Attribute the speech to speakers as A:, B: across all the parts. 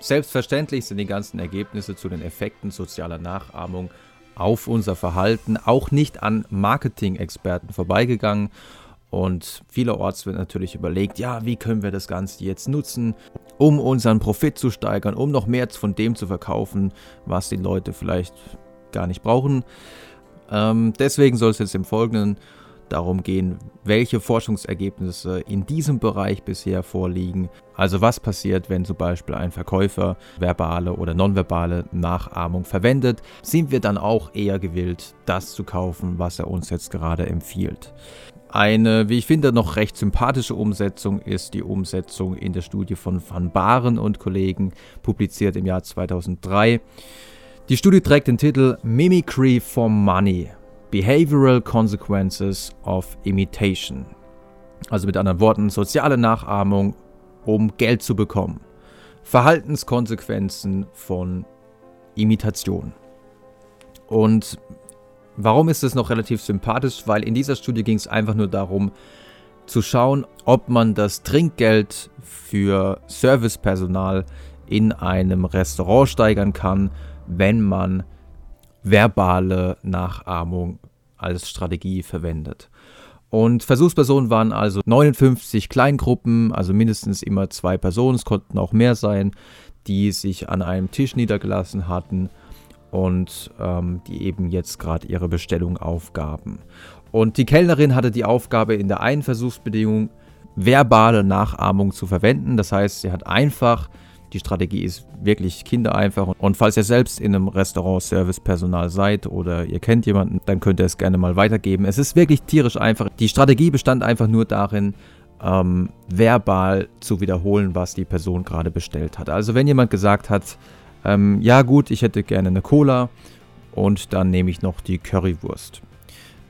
A: Selbstverständlich sind die ganzen Ergebnisse zu den Effekten sozialer Nachahmung auf unser Verhalten auch nicht an Marketing-Experten vorbeigegangen. Und vielerorts wird natürlich überlegt, ja, wie können wir das Ganze jetzt nutzen, um unseren Profit zu steigern, um noch mehr von dem zu verkaufen, was die Leute vielleicht gar nicht brauchen. Ähm, deswegen soll es jetzt im Folgenden darum gehen, welche Forschungsergebnisse in diesem Bereich bisher vorliegen. Also was passiert, wenn zum Beispiel ein Verkäufer verbale oder nonverbale Nachahmung verwendet, sind wir dann auch eher gewillt, das zu kaufen, was er uns jetzt gerade empfiehlt. Eine, wie ich finde, noch recht sympathische Umsetzung ist die Umsetzung in der Studie von Van Baren und Kollegen, publiziert im Jahr 2003. Die Studie trägt den Titel Mimicry for Money Behavioral Consequences of Imitation. Also mit anderen Worten, soziale Nachahmung, um Geld zu bekommen. Verhaltenskonsequenzen von Imitation. Und warum ist es noch relativ sympathisch? Weil in dieser Studie ging es einfach nur darum, zu schauen, ob man das Trinkgeld für Servicepersonal in einem Restaurant steigern kann, wenn man verbale Nachahmung als Strategie verwendet. Und Versuchspersonen waren also 59 Kleingruppen, also mindestens immer zwei Personen, es konnten auch mehr sein, die sich an einem Tisch niedergelassen hatten und ähm, die eben jetzt gerade ihre Bestellung aufgaben. Und die Kellnerin hatte die Aufgabe in der einen Versuchsbedingung verbale Nachahmung zu verwenden. Das heißt, sie hat einfach die Strategie ist wirklich kindereinfach. Und falls ihr selbst in einem Restaurant Servicepersonal seid oder ihr kennt jemanden, dann könnt ihr es gerne mal weitergeben. Es ist wirklich tierisch einfach. Die Strategie bestand einfach nur darin, ähm, verbal zu wiederholen, was die Person gerade bestellt hat. Also wenn jemand gesagt hat, ähm, ja gut, ich hätte gerne eine Cola und dann nehme ich noch die Currywurst.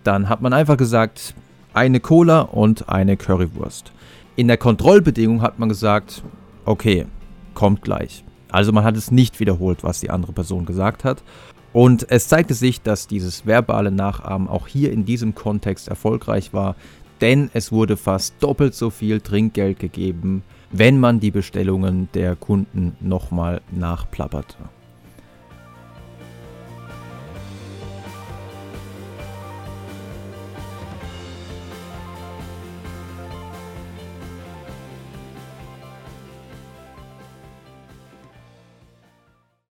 A: Dann hat man einfach gesagt, eine Cola und eine Currywurst. In der Kontrollbedingung hat man gesagt, okay, kommt gleich. Also man hat es nicht wiederholt, was die andere Person gesagt hat. Und es zeigte sich, dass dieses verbale Nachahmen auch hier in diesem Kontext erfolgreich war, denn es wurde fast doppelt so viel Trinkgeld gegeben, wenn man die Bestellungen der Kunden nochmal nachplapperte.